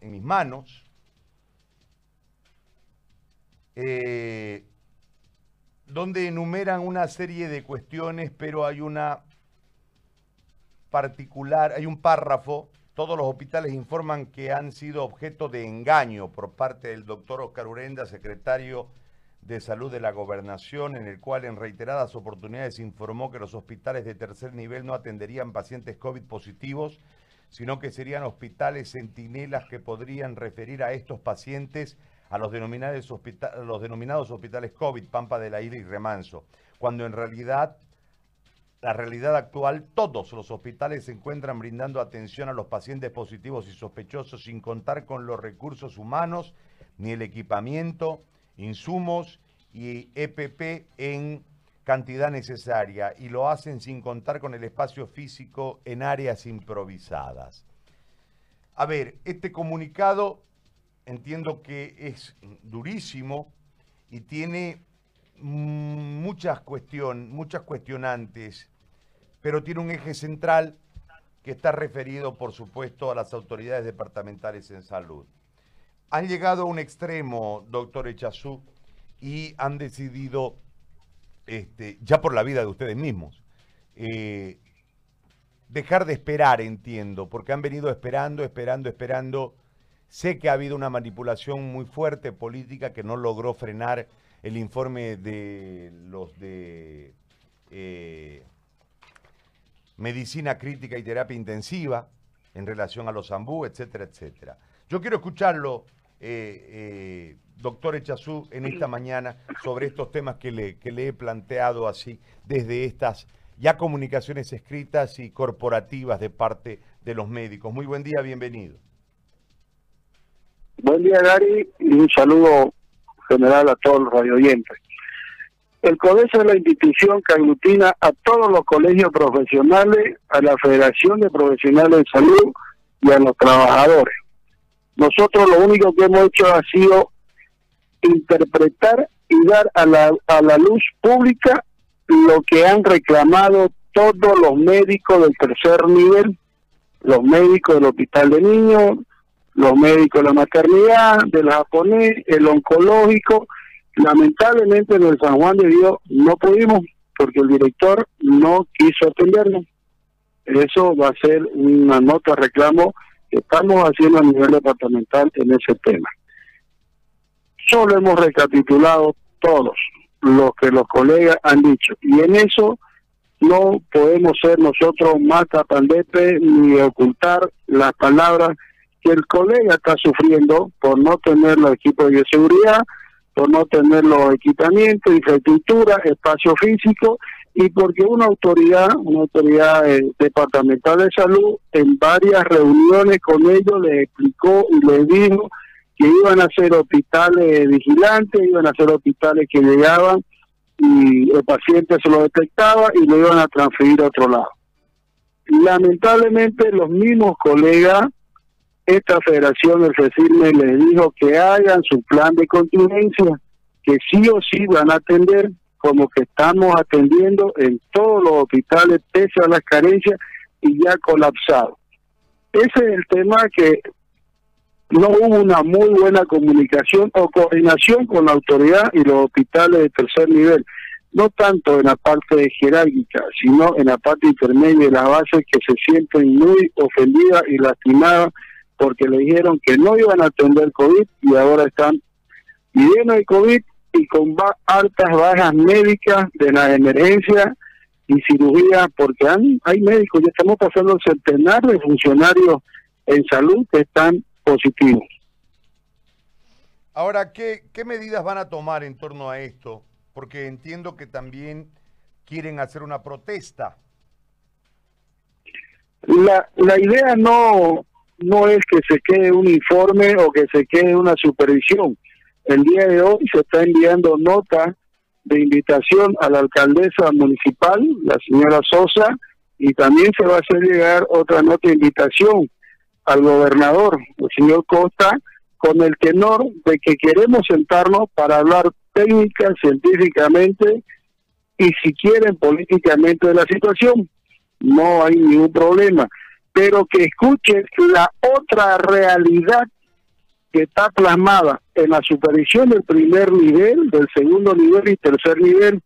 en mis manos, eh, donde enumeran una serie de cuestiones, pero hay una particular, hay un párrafo, todos los hospitales informan que han sido objeto de engaño por parte del doctor Oscar Urenda, secretario de Salud de la Gobernación, en el cual en reiteradas oportunidades informó que los hospitales de tercer nivel no atenderían pacientes COVID positivos, sino que serían hospitales centinelas que podrían referir a estos pacientes a los denominados, los denominados hospitales COVID, Pampa de la Isla y Remanso, cuando en realidad, la realidad actual, todos los hospitales se encuentran brindando atención a los pacientes positivos y sospechosos sin contar con los recursos humanos ni el equipamiento, insumos y EPP en cantidad necesaria y lo hacen sin contar con el espacio físico en áreas improvisadas. A ver, este comunicado entiendo que es durísimo y tiene muchas, cuestión, muchas cuestionantes, pero tiene un eje central que está referido, por supuesto, a las autoridades departamentales en salud. Han llegado a un extremo, doctor Echazú, y han decidido, este, ya por la vida de ustedes mismos, eh, dejar de esperar, entiendo, porque han venido esperando, esperando, esperando Sé que ha habido una manipulación muy fuerte política que no logró frenar el informe de los de eh, medicina crítica y terapia intensiva en relación a los ambú, etcétera, etcétera. Yo quiero escucharlo, eh, doctor Echazú, en esta mañana sobre estos temas que le, que le he planteado así desde estas ya comunicaciones escritas y corporativas de parte de los médicos. Muy buen día, bienvenido. Buen día, Gary, y un saludo general a todos los radioyentes. El CODESA es la institución que aglutina a todos los colegios profesionales, a la Federación de Profesionales de Salud y a los trabajadores. Nosotros lo único que hemos hecho ha sido interpretar y dar a la, a la luz pública lo que han reclamado todos los médicos del tercer nivel, los médicos del Hospital de Niños, los médicos de la maternidad, del japonés, el oncológico. Lamentablemente en el San Juan de Dios no pudimos porque el director no quiso atendernos. Eso va a ser una nota reclamo que estamos haciendo a nivel departamental en ese tema. Solo hemos recapitulado todos lo que los colegas han dicho. Y en eso no podemos ser nosotros más tapandepe ni ocultar las palabras que el colega está sufriendo por no tener los equipos de bioseguridad, por no tener los equipamientos, infraestructura, espacio físico y porque una autoridad, una autoridad eh, departamental de salud, en varias reuniones con ellos les explicó y les dijo que iban a ser hospitales vigilantes, iban a ser hospitales que llegaban y el paciente se lo detectaba y lo iban a transferir a otro lado. Lamentablemente los mismos colegas esta federación, el FECIRME, les dijo que hagan su plan de contingencia, que sí o sí van a atender como que estamos atendiendo en todos los hospitales pese a las carencias y ya colapsado. Ese es el tema que no hubo una muy buena comunicación o coordinación con la autoridad y los hospitales de tercer nivel, no tanto en la parte jerárquica, sino en la parte intermedia de las bases que se sienten muy ofendidas y lastimadas porque le dijeron que no iban a atender COVID y ahora están llenos de COVID y con altas bajas médicas de la emergencia y cirugía, porque hay médicos, ya estamos pasando centenares de funcionarios en salud que están positivos. Ahora, ¿qué, ¿qué medidas van a tomar en torno a esto? Porque entiendo que también quieren hacer una protesta. La, la idea no no es que se quede un informe o que se quede una supervisión. El día de hoy se está enviando nota de invitación a la alcaldesa municipal, la señora Sosa, y también se va a hacer llegar otra nota de invitación al gobernador, el señor Costa, con el tenor de que queremos sentarnos para hablar técnica, científicamente y si quieren políticamente de la situación. No hay ningún problema pero que escuchen la otra realidad que está plasmada en la supervisión del primer nivel, del segundo nivel y tercer nivel,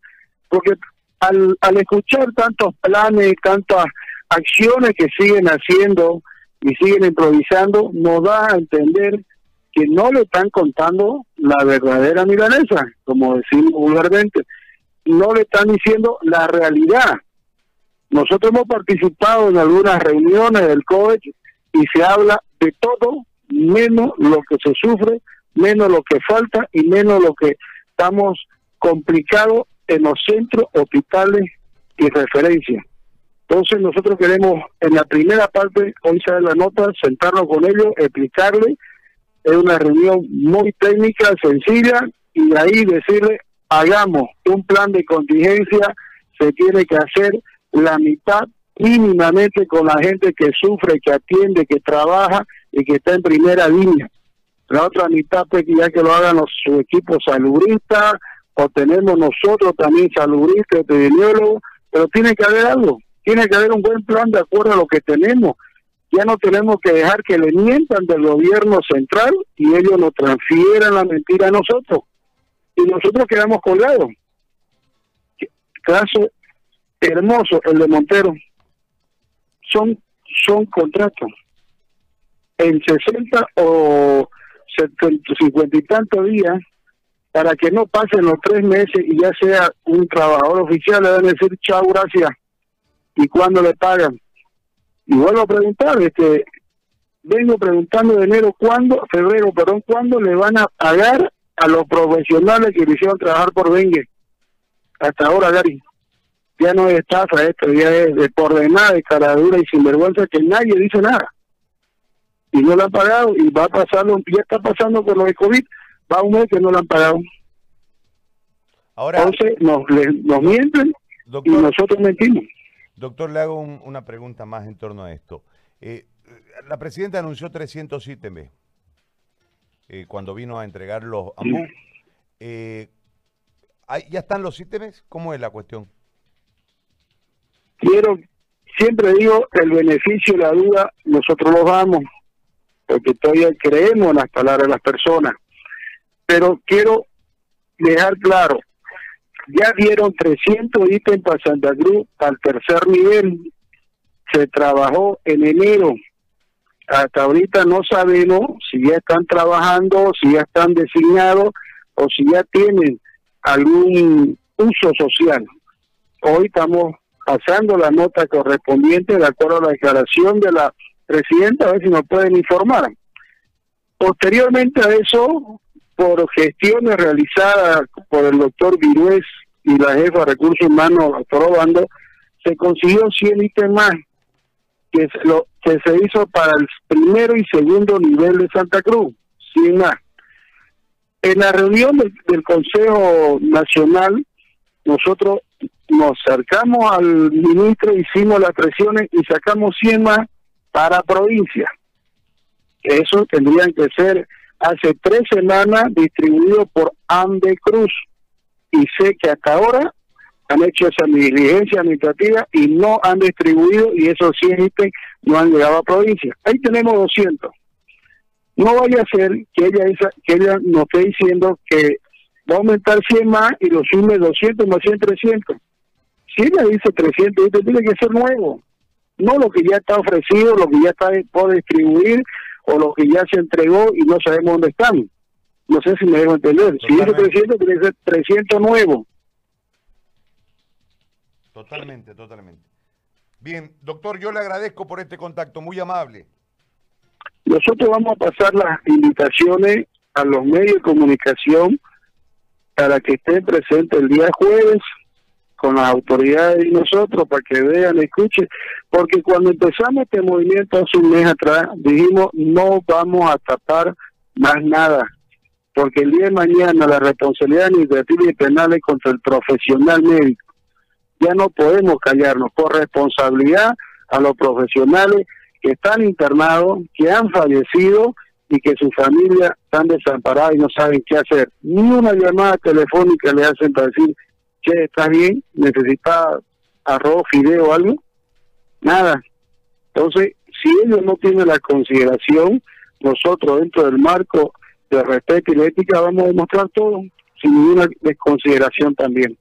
porque al, al escuchar tantos planes, tantas acciones que siguen haciendo y siguen improvisando, nos da a entender que no le están contando la verdadera milanesa, como decimos vulgarmente, no le están diciendo la realidad. Nosotros hemos participado en algunas reuniones del COEC y se habla de todo menos lo que se sufre, menos lo que falta y menos lo que estamos complicados en los centros, hospitales y referencias. Entonces nosotros queremos en la primera parte, hoy sale la nota, sentarnos con ellos, explicarle, es una reunión muy técnica, sencilla, y ahí decirle, hagamos un plan de contingencia, se tiene que hacer la mitad mínimamente con la gente que sufre, que atiende, que trabaja y que está en primera línea. La otra mitad, pues, ya que lo hagan los, su equipo saludistas, o tenemos nosotros también saludistas, epidemiólogos, pero tiene que haber algo, tiene que haber un buen plan de acuerdo a lo que tenemos. Ya no tenemos que dejar que le mientan del gobierno central y ellos nos transfieran la mentira a nosotros. Y nosotros quedamos colgados. Caso hermoso, el de Montero. Son, son contratos. En 60 o 50 y tantos días, para que no pasen los tres meses y ya sea un trabajador oficial, le van decir chao, gracias. ¿Y cuándo le pagan? Y vuelvo a preguntar, este, vengo preguntando de enero, ¿cuándo, febrero, perdón, cuándo le van a pagar a los profesionales que quisieron trabajar por Bengue? Hasta ahora, Gary ya no es estafa esto, ya es de por demás, de caradura y sinvergüenza que nadie dice nada. Y no lo han pagado y va a pasar, ya está pasando con lo de COVID, va un mes que no lo han pagado. Ahora, Entonces nos, nos mienten y nosotros mentimos. Doctor, le hago una pregunta más en torno a esto. Eh, la presidenta anunció 300 ítems eh, cuando vino a entregar los AMBU. Eh, ¿Ya están los ítems? ¿Cómo es la cuestión? quiero, siempre digo, el beneficio y la duda nosotros los damos, porque todavía creemos en las palabras de las personas. Pero quiero dejar claro, ya dieron 300 ítems para Santa Cruz al tercer nivel, se trabajó en enero, hasta ahorita no sabemos si ya están trabajando, si ya están designados o si ya tienen algún uso social. Hoy estamos pasando la nota correspondiente de acuerdo a la declaración de la presidenta, a ver si nos pueden informar. Posteriormente a eso, por gestiones realizadas por el doctor Virués y la jefa de recursos humanos, doctor Obando, se consiguió 100 ítems más que se, lo, que se hizo para el primero y segundo nivel de Santa Cruz, sin más. En la reunión del Consejo Nacional, nosotros nos acercamos al ministro, hicimos las presiones y sacamos 100 más para provincia. Eso tendrían que ser hace tres semanas distribuido por Ande Cruz. Y sé que hasta ahora han hecho esa diligencia administrativa y no han distribuido y esos 100 no han llegado a provincia. Ahí tenemos 200. No vaya a ser que ella, esa, que ella nos esté diciendo que va a aumentar 100 más y lo sume 200 más 100, 300. Si ella dice 300, tiene que ser nuevo, no lo que ya está ofrecido, lo que ya está por distribuir o lo que ya se entregó y no sabemos dónde están. No sé si me dejo entender. Si dice 300, tiene que ser 300 nuevo. Totalmente, totalmente. Bien, doctor, yo le agradezco por este contacto, muy amable. Nosotros vamos a pasar las invitaciones a los medios de comunicación para que estén presentes el día jueves con las autoridades y nosotros para que vean, escuchen, porque cuando empezamos este movimiento hace un mes atrás, dijimos no vamos a tapar más nada, porque el día de mañana la responsabilidad administrativa y penal es contra el profesional médico. Ya no podemos callarnos por responsabilidad a los profesionales que están internados, que han fallecido y que su familia están desamparadas y no saben qué hacer. Ni una llamada telefónica le hacen para decir che, ¿estás bien? ¿Necesitas arroz, fideo o algo? Nada. Entonces, si ellos no tienen la consideración nosotros dentro del marco de respeto y de ética vamos a demostrar todo sin ninguna desconsideración también.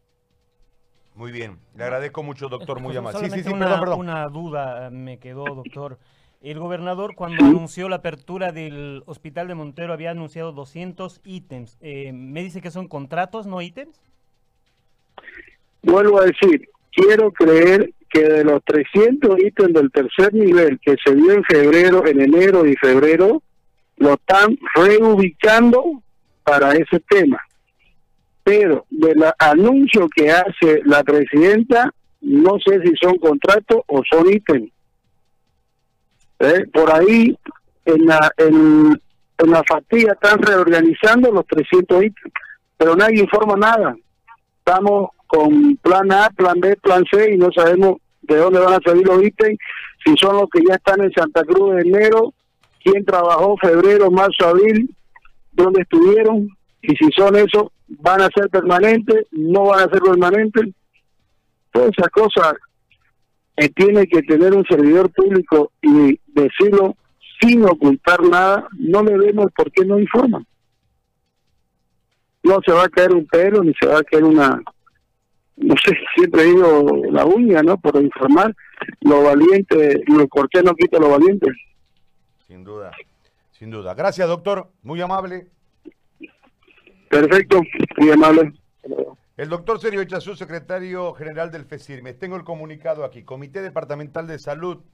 Muy bien, le agradezco mucho, doctor, muy amable. Sí, sí, sí, una, perdón, Una duda me quedó, doctor. El gobernador cuando anunció la apertura del hospital de Montero había anunciado 200 ítems. Eh, ¿Me dice que son contratos, no ítems? Vuelvo a decir, quiero creer que de los 300 ítems del tercer nivel que se dio en febrero, en enero y febrero, lo están reubicando para ese tema pero del anuncio que hace la presidenta, no sé si son contratos o son ítems. ¿Eh? Por ahí, en la, en, la factilla están reorganizando los 300 ítems, pero nadie informa nada. Estamos con plan A, plan B, plan C y no sabemos de dónde van a salir los ítems, si son los que ya están en Santa Cruz de enero, quién trabajó febrero, marzo, abril, dónde estuvieron, y si son esos, van a ser permanentes, no van a ser permanentes. Todas esas cosas que tiene que tener un servidor público y decirlo sin ocultar nada, no le vemos por qué no informan. No se va a caer un pelo ni se va a caer una, no sé, siempre digo la uña, ¿no? Por informar lo valiente, lo cortés no quita lo valiente. Sin duda, sin duda. Gracias, doctor. Muy amable. Perfecto, muy amable. El doctor Sergio Echazú, secretario general del FESIRMES. Tengo el comunicado aquí. Comité Departamental de Salud